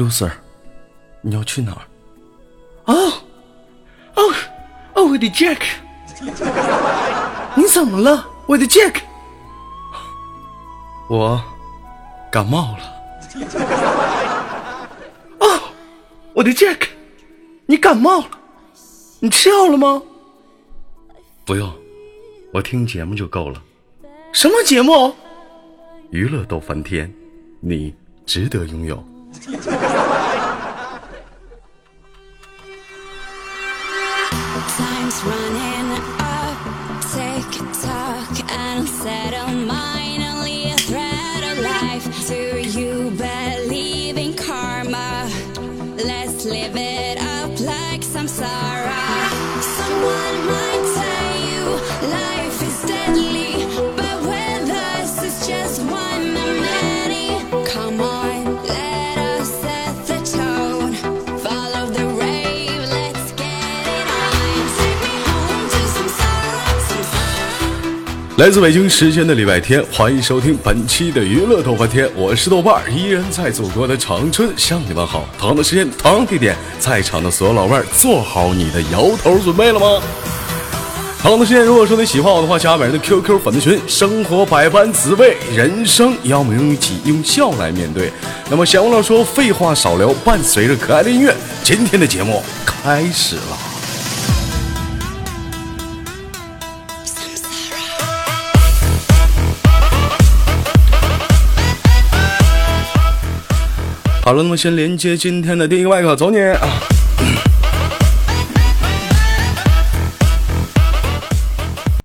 ，loser，你要去哪儿？哦，哦，哦，我的 Jack，你怎么了，我的 Jack？我感冒了。哦，我的 Jack，你感冒了？你吃药了吗？不用，我听节目就够了。什么节目？娱乐逗翻天，你值得拥有。that 来自北京时间的礼拜天，欢迎收听本期的娱乐豆翻天，我是豆瓣，依然在祖国的长春向你们好。同的时间，同地点，在场的所有老妹儿，做好你的摇头准备了吗？同的时间，如果说你喜欢我的话，加本人的 QQ 粉丝群。生活百般滋味，人生要么用一起用笑来面对。那么，闲话少说，废话少聊，伴随着可爱的音乐，今天的节目开始了。好了，那么先连接今天的第一个麦克，走你啊！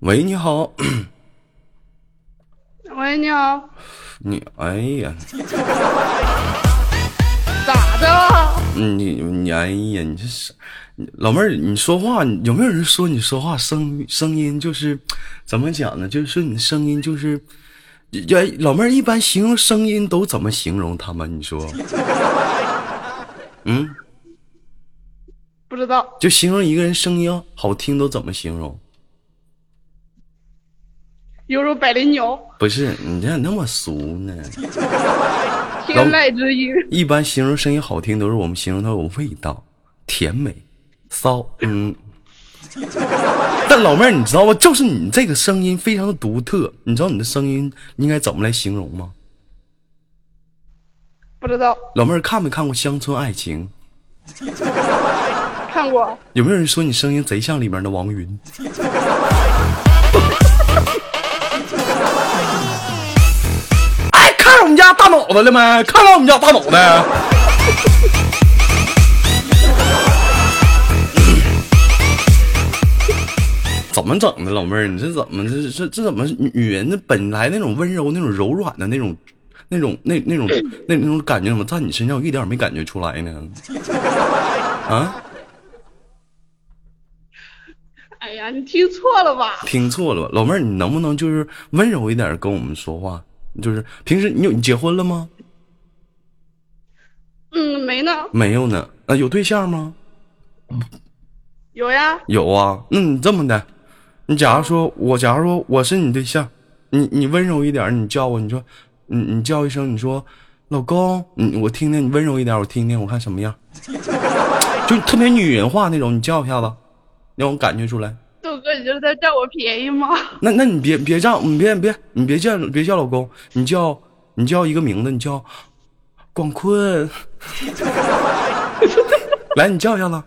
喂，你好。喂，你好。你哎呀！咋的？你你哎呀！你这是老妹儿，你说话有没有人说你说话声声音就是怎么讲呢？就是说你的声音就是。哎，老妹儿一般形容声音都怎么形容他们？你说，嗯，不知道。就形容一个人声音好听都怎么形容？犹如百灵鸟。不是，你咋那么俗呢？天籁之音。一般形容声音好听都是我们形容它有味道，甜美，骚，嗯。但老妹儿，你知道吗？就是你这个声音非常的独特，你知道你的声音应该怎么来形容吗？不知道。老妹儿看没看过《乡村爱情》？看过。有没有人说你声音贼像里面的王云？哎，看到我们家大脑袋了没？看到我们家大脑袋？怎么整的，老妹儿？你这怎么这这这怎么女人的本来那种温柔、那种柔软的那种、那种、那那种、那那种感觉，怎么在你身上我一点没感觉出来呢？啊？哎呀，你听错了吧？听错了吧，老妹儿，你能不能就是温柔一点跟我们说话？就是平时你有你结婚了吗？嗯，没呢。没有呢。啊，有对象吗？有呀。有啊。那你这么的。你假如说，我假如说我是你对象，你你温柔一点，你叫我，你说，你你叫一声，你说，老公，你我听听，你温柔一点，我听听，我看什么样，就特别女人化那种，你叫一下子，让我感觉出来。豆哥，你这是在占我便宜吗？那那你别别叫，你别别你别叫别叫老公，你叫你叫一个名字，你叫广坤，来，你叫一下子。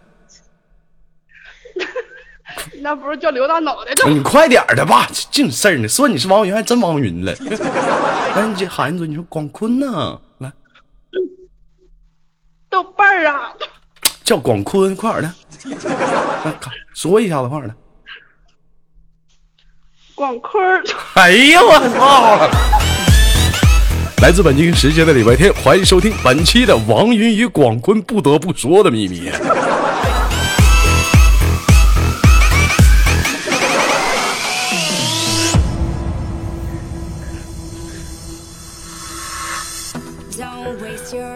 那不是叫刘大脑袋呢？你快点的吧，净事儿呢。说你是王云，还真王云了。来，你喊一嘴，你说广坤呢？来，豆瓣儿啊，叫广坤，快点的。来，说一下子，快点的。广坤。哎呀，我操！来自北京时间的礼拜天，欢迎收听本期的王云与广坤不得不说的秘密。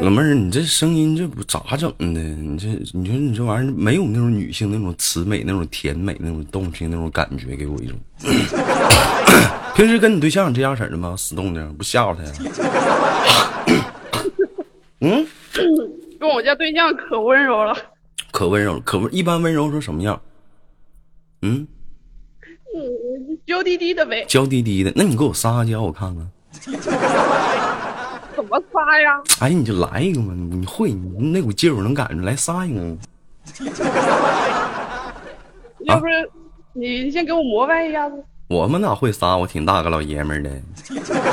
老妹儿，你这声音这不咋整的？你这你说你这玩意儿没有那种女性那种慈美、那种甜美、那种动情那种感觉，给我一种。平时跟你对象这样式的吗？死动静不吓唬他呀？嗯，跟我家对象可温柔了，可温柔了，可温一般温柔成什么样？嗯，嗯，娇滴滴的呗，娇滴滴的。那你给我撒撒娇，我看看。怎么撒呀？哎，你就来一个嘛，你会，你那股劲儿我能感觉，来撒一个。要不是你先给我膜拜一下子，我们哪会撒？我挺大个老爷们儿的。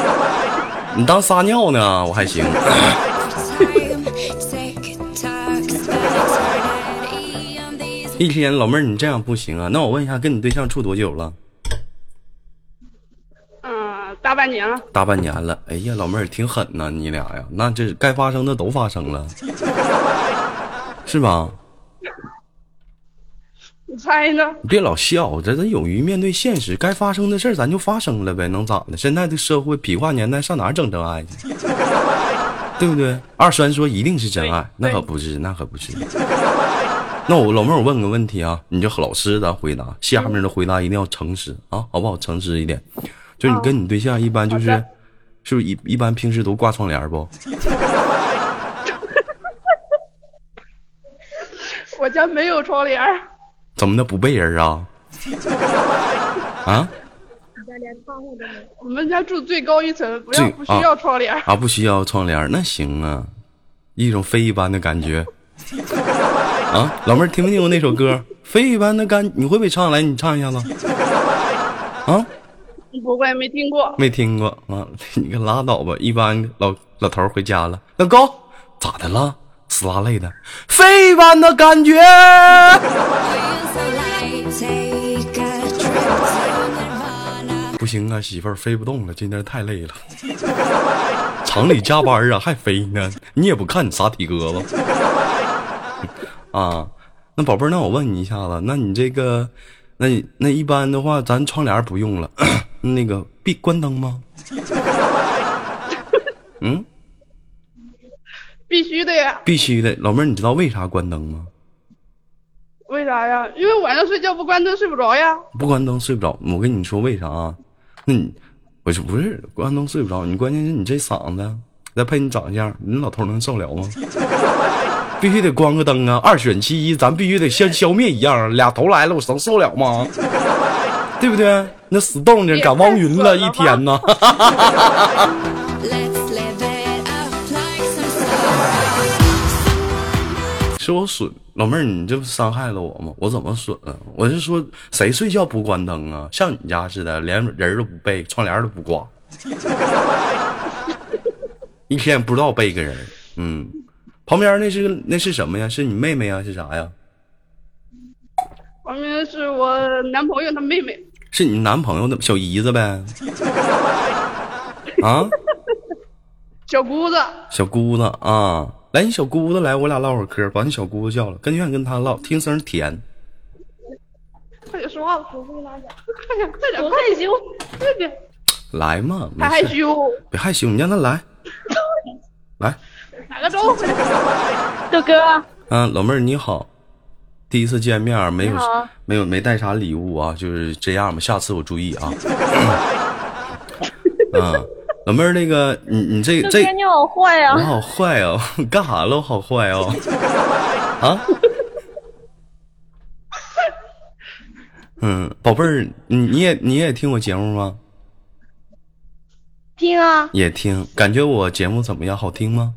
你当撒尿呢？我还行。一天，老妹儿，你这样不行啊。那我问一下，跟你对象处多久了？嗯，大半年了，大半年了。哎呀，老妹儿挺狠呐，你俩呀，那这该发生的都发生了，是吧？你猜呢？你别老笑，咱咱勇于面对现实，该发生的事儿咱就发生了呗，能咋的？现在的社会痞话年代，上哪儿整真爱去？对不对？二栓说一定是真爱，那可不是，那可不是。那我老妹儿，我问个问题啊，你就老实的回答，下面的回答一定要诚实啊，好不好？诚实一点。就你跟你对象一般就是，是不是一一般平时都挂窗帘不？我家没有窗帘，怎么的不背人啊？啊我们家住最高一层，不要不需要窗帘儿。啊，不需要窗帘，那行啊，一种非一般的感觉。啊，老妹儿听没听过那首歌《非一般的感》？你会不会唱？来，你唱一下子。啊，不会，没听过。没听过啊，你可拉倒吧。一般老老头回家了，老公咋的了？死拉累的，飞一般的感觉。不行啊，媳妇儿飞不动了，今天太累了。厂里加班啊，还飞呢？你也不看你啥体格子 啊？那宝贝儿，那我问你一下子，那你这个，那你那一般的话，咱窗帘不用了，那个闭关灯吗？嗯，必须的呀。必须的。老妹儿，你知道为啥关灯吗？为啥呀？因为晚上睡觉不关灯睡不着呀。不关灯睡不着。我跟你说为啥啊？那你我说不是关灯睡不着，你关键是你这嗓子，再配你长相，你老头能受了吗？必须得关个灯啊！二选其一，咱必须得先消灭一样，俩头来了，我能受了吗？对不对？那死动静赶汪云了一天呢。是我损老妹儿，你这不伤害了我吗？我怎么损了？我是说，谁睡觉不关灯啊？像你家似的，连人都不背，窗帘都不挂，一天不知道背个人。嗯，旁边那是那是什么呀？是你妹妹呀？是啥呀？旁边是我男朋友他妹妹，是你男朋友的小姨子呗？啊，小姑子。小姑子啊，来，你小姑子来，我俩唠会儿嗑，把你小姑子叫了，跟愿意跟她唠，听声甜。快点说话，我不快点，快点，我害羞，快点，来嘛，别害羞，别害羞，你让他来，来。打个招呼。豆哥，嗯，老妹儿你好，第一次见面没有没有没带啥礼物啊，就是这样吧，下次我注意啊。嗯，老妹儿那个你你这这你好坏呀我好坏哦，干啥了？我好坏哦，啊？嗯，宝贝儿，你你也你也听我节目吗？听啊，也听，感觉我节目怎么样？好听吗？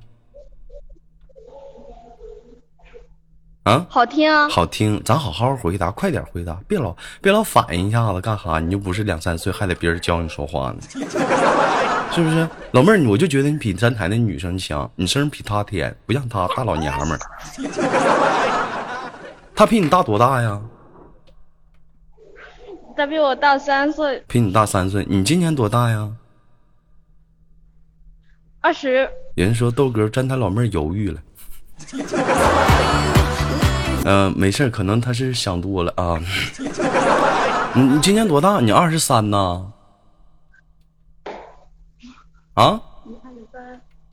啊？好听啊，好听，咱好好回答，快点回答，别老别老反应一下子干哈？你又不是两三岁，还得别人教你说话呢，是不是？老妹儿，我就觉得你比站台那女生强，你声音比她甜，不像她大老娘们儿。她比你大多大呀？她比我大三岁，比你大三岁。你今年多大呀？二十。人说豆哥站台老妹儿犹豫了。嗯、没事儿可能他是想多了啊。你你今年多大？你二十三呐？啊？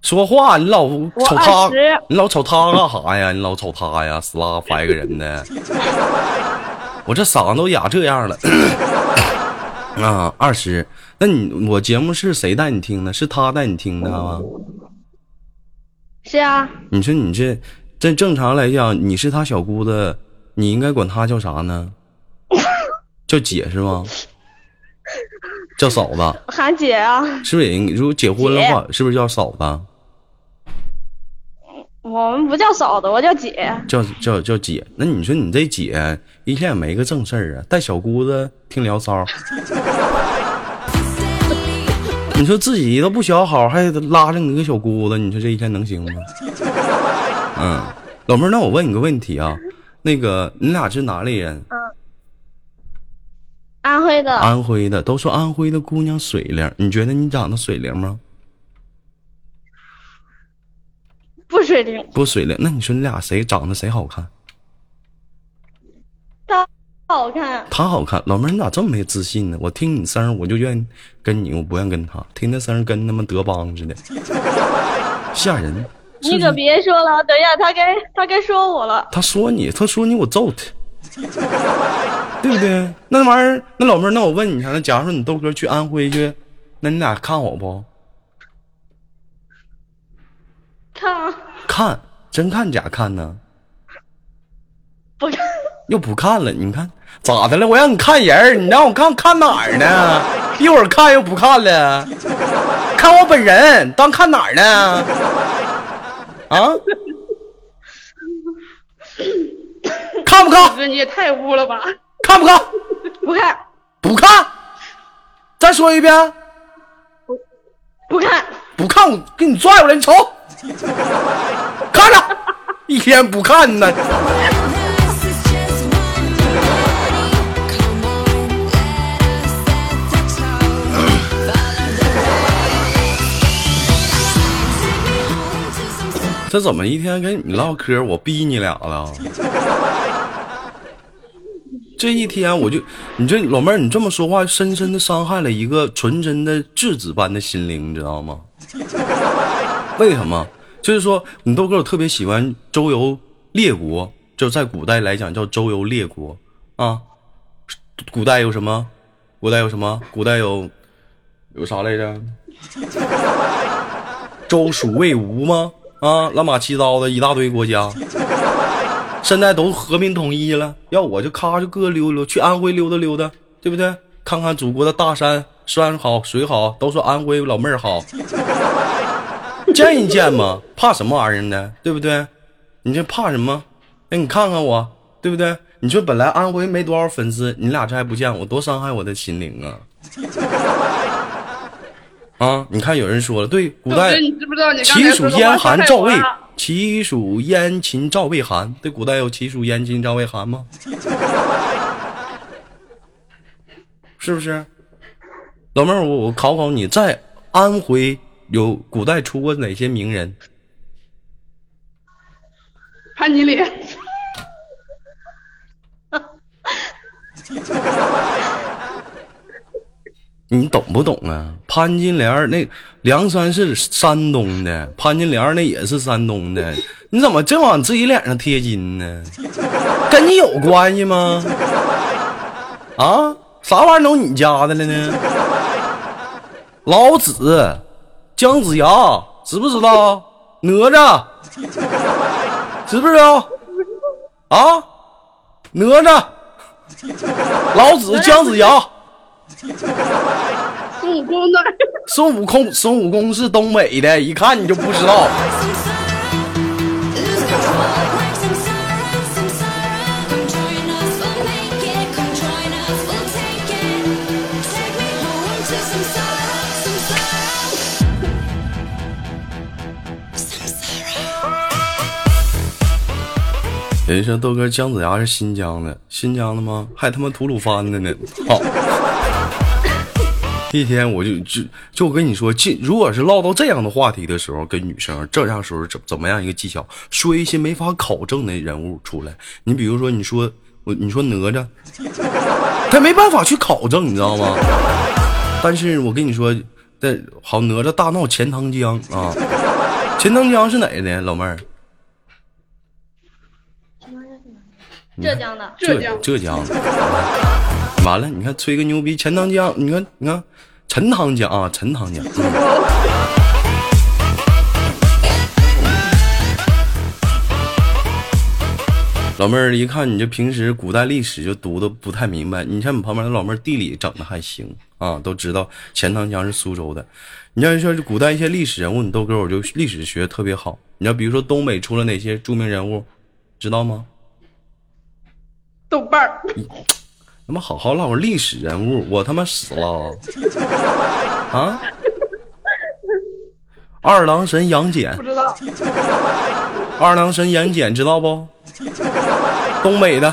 说话，你老瞅他你老瞅他干啥呀？你老瞅他呀，死拉烦个人的。我这嗓子都哑这样了。啊，二十，那你我节目是谁带你听的？是他带你听的吗？是啊，你说你这这正常来讲，你是他小姑子，你应该管他叫啥呢？叫姐是吗？叫嫂子，喊姐啊，是不是？如果结婚的话，是不是叫嫂子？我们不叫嫂子，我叫姐。叫叫叫姐？那你说你这姐一天也没个正事儿啊，带小姑子听聊骚，你说自己都不学好，还拉着你个小姑子，你说这一天能行吗？嗯，老妹儿，那我问你个问题啊，那个你俩是哪里人？安徽的，安徽的，都说安徽的姑娘水灵，你觉得你长得水灵吗？不水灵，不水灵，那你说你俩谁长得谁好看？她好看。他好看，老妹儿你咋这么没自信呢？我听你声儿我就愿意跟你，我不愿意跟他。听那声儿跟他妈德邦似的，吓人。是你可别说了，等一下他该他该说我了。他说你，他说你，我揍他，对不对？那玩意儿，那老妹儿，那我问你一下，那假如说你豆哥去安徽去，那你俩看我不？看啊，看，真看假看呢？不看，又不看了，你看咋的了？我让你看人，你让我看看哪儿呢？一会儿看又不看了，看我本人，当看哪儿呢？啊？看不看？哥你也太污了吧！看不看？不看，不看。再说一遍，不看，不看我给你拽过来，你瞅，看着，一天不看呢。这怎么一天跟你唠嗑，我逼你俩了？这一天我就，你这老妹儿，你这么说话，深深的伤害了一个纯真的稚子般的心灵，你知道吗？为什么？就是说，你豆哥我特别喜欢周游列国，就在古代来讲叫周游列国啊。古代有什么？古代有什么？古代有有啥来着？周蜀魏吴吗？啊，乱马七糟的一大堆国家，现在都和平统一了。要我就咔就各溜溜，去安徽溜达溜达，对不对？看看祖国的大山，山好水好，都说安徽老妹儿好，见一见嘛，怕什么玩意儿呢？对不对？你这怕什么？哎，你看看我，对不对？你说本来安徽没多少粉丝，你俩这还不见我，多伤害我的心灵啊！啊，你看有人说了，对，古代齐蜀燕韩赵魏，齐蜀燕秦赵魏韩。对，古代有齐蜀燕秦赵魏韩吗？是不是？老妹儿，我我考考你，在安徽有古代出过哪些名人？潘金莲，你懂不懂啊？潘金莲儿那梁山是山东的，潘金莲儿那也是山东的，你怎么净往自己脸上贴金呢？跟你有关系吗？啊，啥玩意儿都你家的了呢？老子、姜子牙，知不知道？哪吒，知不知道？啊，哪吒，老子、姜子牙。孙悟空孙悟空孙悟空是东北的，一看你就不知道。人说豆哥姜子牙是新疆的，新疆的吗？还他妈吐鲁番的呢。操。一天我就就就我跟你说，进如果是唠到这样的话题的时候，跟女生这样时候怎怎么样一个技巧，说一些没法考证的人物出来。你比如说，你说我你说哪吒，他没办法去考证，你知道吗？但是我跟你说，这好哪吒大闹钱塘江啊！钱塘江是哪的，老妹儿？浙江的，浙江浙江，完了，你看吹个牛逼，钱塘江，你看你看，陈塘江啊，陈塘江，嗯老妹儿，一看你这平时古代历史就读的不太明白，你像你旁边的老妹儿地理整的还行啊，都知道钱塘江是苏州的。你要说这古代一些历史人物，你豆哥我就历史学的特别好。你要比如说东北出了哪些著名人物，知道吗？豆瓣儿，他妈好好唠历史人物，我他妈死了 啊！二郎神杨戬不，知道，二郎神杨戬知道不？东北的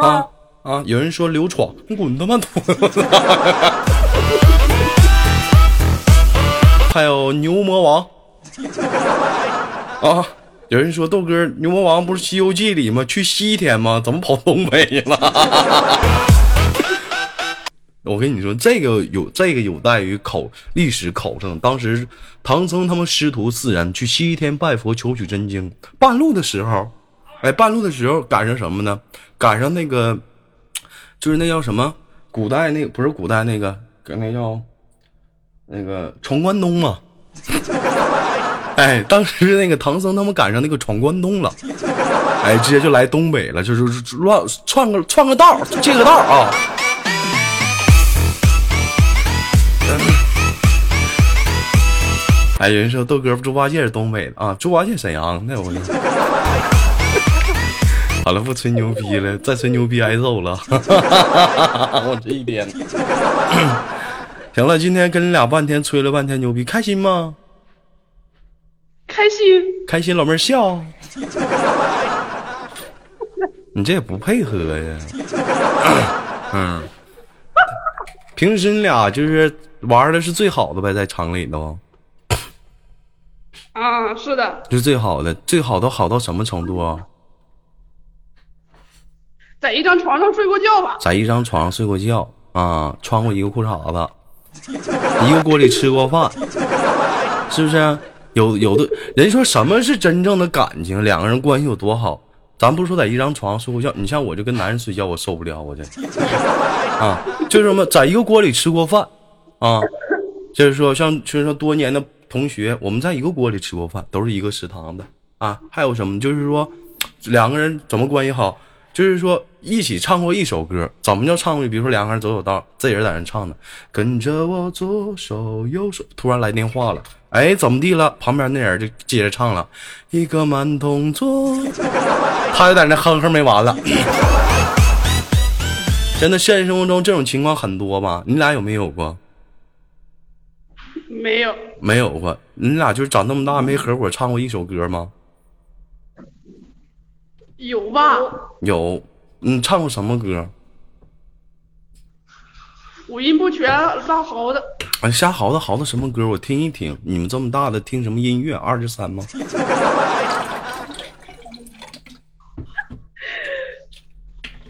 啊啊！有人说刘闯，你滚他妈犊子！还有牛魔王啊！有人说豆哥，牛魔王不是《西游记》里吗？去西天吗？怎么跑东北了？我跟你说，这个有这个有待于考历史考证。当时唐僧他们师徒四人去西天拜佛求取真经，半路的时候，哎，半路的时候赶上什么呢？赶上那个，就是那叫什么？古代那不是古代那个，那叫那个闯关东嘛。哎，当时那个唐僧他们赶上那个闯关东了，哎，直接就来东北了，就是乱串个串个道，借个道啊。哎，有人说豆哥猪八戒是东北的啊，猪八戒沈阳的，我就。好了，不吹牛逼了，再吹牛逼挨揍了。我这一天，行了，今天跟你俩半天吹了半天牛逼，开心吗？开心，开心，老妹儿笑。你这也不配合呀。嗯，平时你俩就是玩的是最好的呗，在厂里头。啊，是的，是最好的，最好都好到什么程度啊？在一张床上睡过觉吧？在一张床上睡过觉啊，穿过一个裤衩子，一个锅里吃过饭，是不是？有有的人说什么是真正的感情？两个人关系有多好？咱不说在一张床上睡过觉，你像我就跟男人睡觉，我受不了，我这啊，就是什么在一个锅里吃过饭啊，就是说像就是说多年的同学，我们在一个锅里吃过饭，都是一个食堂的啊。还有什么？就是说两个人怎么关系好？就是说一起唱过一首歌，怎么叫唱过？比如说两个人走走道，这人在那唱呢，跟着我左手右手，突然来电话了，哎，怎么地了？旁边那人就接着唱了，一个慢动作，他就在那哼哼没完了。真的，现实生活中这种情况很多吧？你俩有没有过？没有，没有过。你俩就是长这么大没合伙唱过一首歌吗？有吧？有。你唱过什么歌？五音不全，拉嚎的。哎，瞎嚎的嚎的什么歌？我听一听。你们这么大的听什么音乐？二十三吗？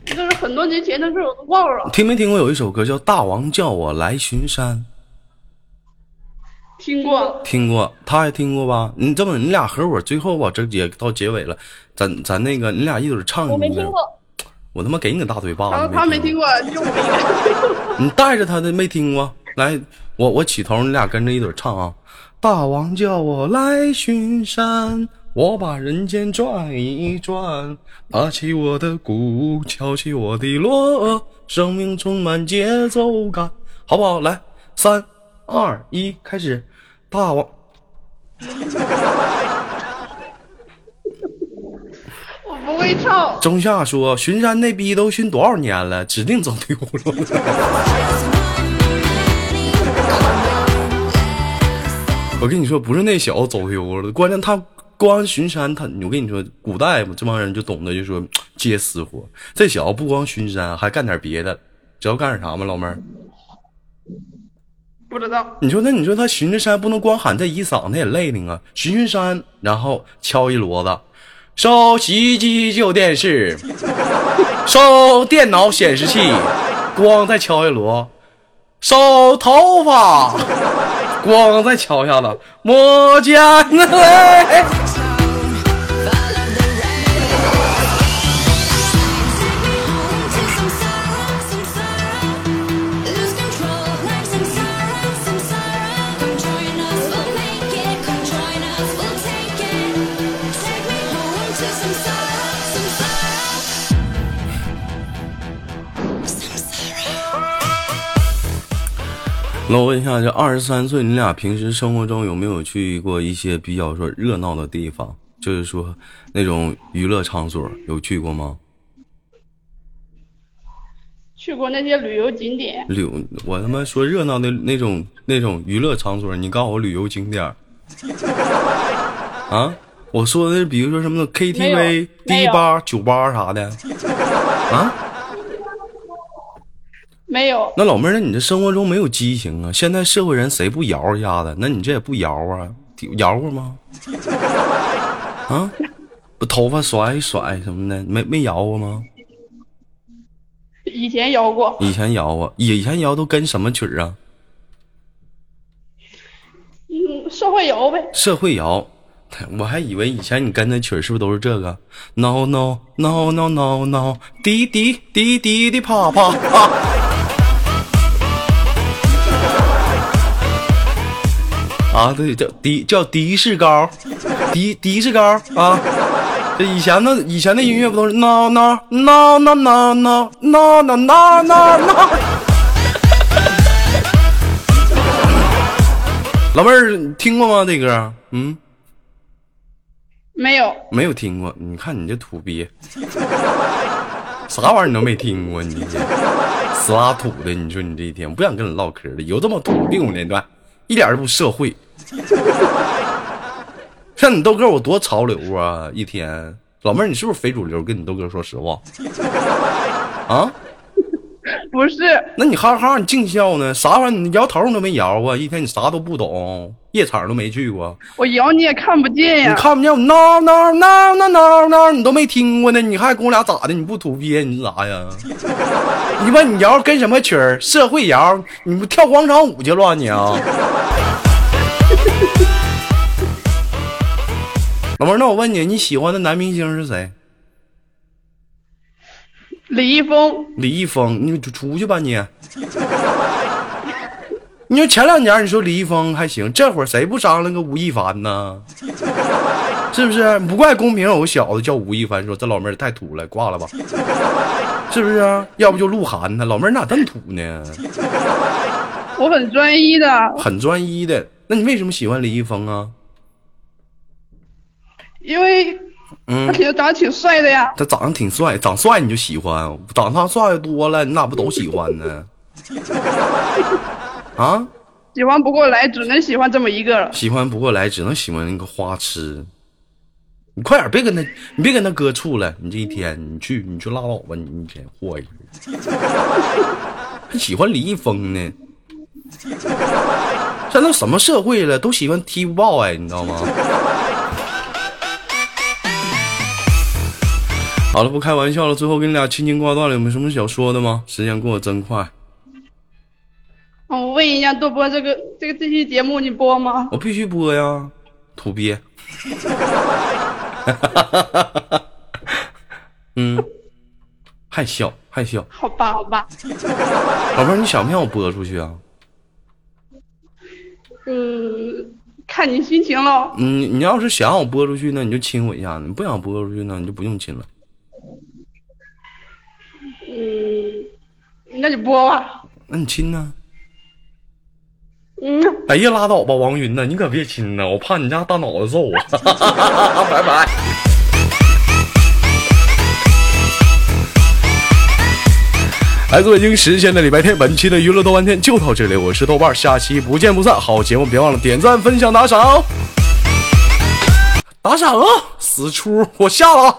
这是很多年前的事，我都忘了。听没听过有一首歌叫《大王叫我来巡山》？听过，听过，他也听过吧？你这么，你俩合伙，最后吧，这也到结尾了，咱咱那个，你俩一会儿唱一个。我没听过。我他妈给你个大嘴巴子！他他没听过。你带着他的没听过，来，我我起头，你俩跟着一嘴唱啊！大王叫我来巡山，我把人间转一转，打起我的鼓，敲起我的锣，生命充满节奏感，好不好？来，三二一，开始！大王，我不会唱。中夏说巡山那逼都巡多少年了，指定走丢了。我跟你说，不是那小子走丢了，关键他光巡山，他我跟你说，古代嘛，这帮人就懂得就说接私活。这小子不光巡山，还干点别的，知道干点啥吗？老妹儿，不知道，你说那你说他巡着山不能光喊这一嗓子也累挺啊，巡巡山，然后敲一骡子，收洗衣机旧电视，收电脑显示器，光再敲一锣，收头发。光再敲一下子，摸肩嘞。那我问一下，这二十三岁，你俩平时生活中有没有去过一些比较说热闹的地方？就是说那种娱乐场所，有去过吗？去过那些旅游景点，旅游，我他妈说热闹的那种那种娱乐场所，你告诉我旅游景点啊？我说的是，比如说什么 KTV 迪吧、酒吧啥的啊？没有，那老妹儿，那你这生活中没有激情啊？现在社会人谁不摇一下子？那你这也不摇啊？摇过吗？啊？不头发甩一甩什么的，没没摇过吗？以前摇过，以前摇过，以前摇都跟什么曲儿啊？嗯，社会摇呗。社会摇，我还以为以前你跟的曲儿是不是都是这个？No no no no no no，滴滴滴滴滴啪啪啪。啊，对，叫迪叫迪士高，的的士高啊。这以前的以前的音乐不都是 no no no no no no no no no no no。老妹儿，你听过吗？这歌？嗯。没有，没有听过，你看你这土鳖，啥玩意儿你都没听过，你这死拉土的，你说你这一天，不想跟你唠嗑了，有这么土病我那段，一点都不社会。像你豆哥，我多潮流啊！一天，老妹儿，你是不是非主流？跟你豆哥说实话，啊？不是，那你哈哈，你净笑呢？啥玩意儿？你摇头你都没摇过，一天你啥都不懂，夜场都没去过。我摇你也看不见呀你。看不见我闹闹闹闹闹闹，你都没听过呢，你还跟我俩咋的？你不土鳖，你是啥呀？你问你摇跟什么曲儿？社会摇，你不跳广场舞去了你啊？老妹儿，那我问你，你喜欢的男明星是谁？李易峰，李易峰，你就出去吧你。你说前两年你说李易峰还行，这会儿谁不商量个吴亦凡呢？是不是？不怪公屏有个小子叫吴亦凡，说这老妹儿太土了，挂了吧？是不是啊？要不就鹿晗呢？老妹儿咋这么土呢？我很专一的，很专一的。那你为什么喜欢李易峰啊？因为嗯他，挺长得挺帅的呀。他长得挺帅，长帅你就喜欢，长他帅多了，你咋不都喜欢呢？啊？喜欢不过来，只能喜欢这么一个了。喜欢不过来，只能喜欢那个花痴。你快点，别跟他，你别跟他哥处了。你这一天，你去，你去拉倒吧，你一天祸一个。还喜欢李易峰呢？现在都什么社会了，都喜欢 TFBOY，你知道吗？好了，不开玩笑了。最后跟你俩亲情挂断了，有没有什么想说的吗？时间过得真快，嗯，我问一下，多播这个这个这期节目你播吗？我必须播呀，土鳖。嗯，还笑还笑，好吧，好吧，宝贝儿，你想不想我播出去啊？嗯，看你心情了。嗯，你要是想让我播出去那，你就亲我一下；你不想播出去呢，你就不用亲了。嗯，那你播吧。那你亲呢？嗯，哎呀，拉倒吧，王云呐，你可别亲呐，我怕你家大脑子揍我。拜拜。来自北京时间的礼拜天，本期的娱乐豆瓣天就到这里，我是豆瓣，下期不见不散。好节目别忘了点赞、分享、打赏，打赏啊！死出，我下了啊。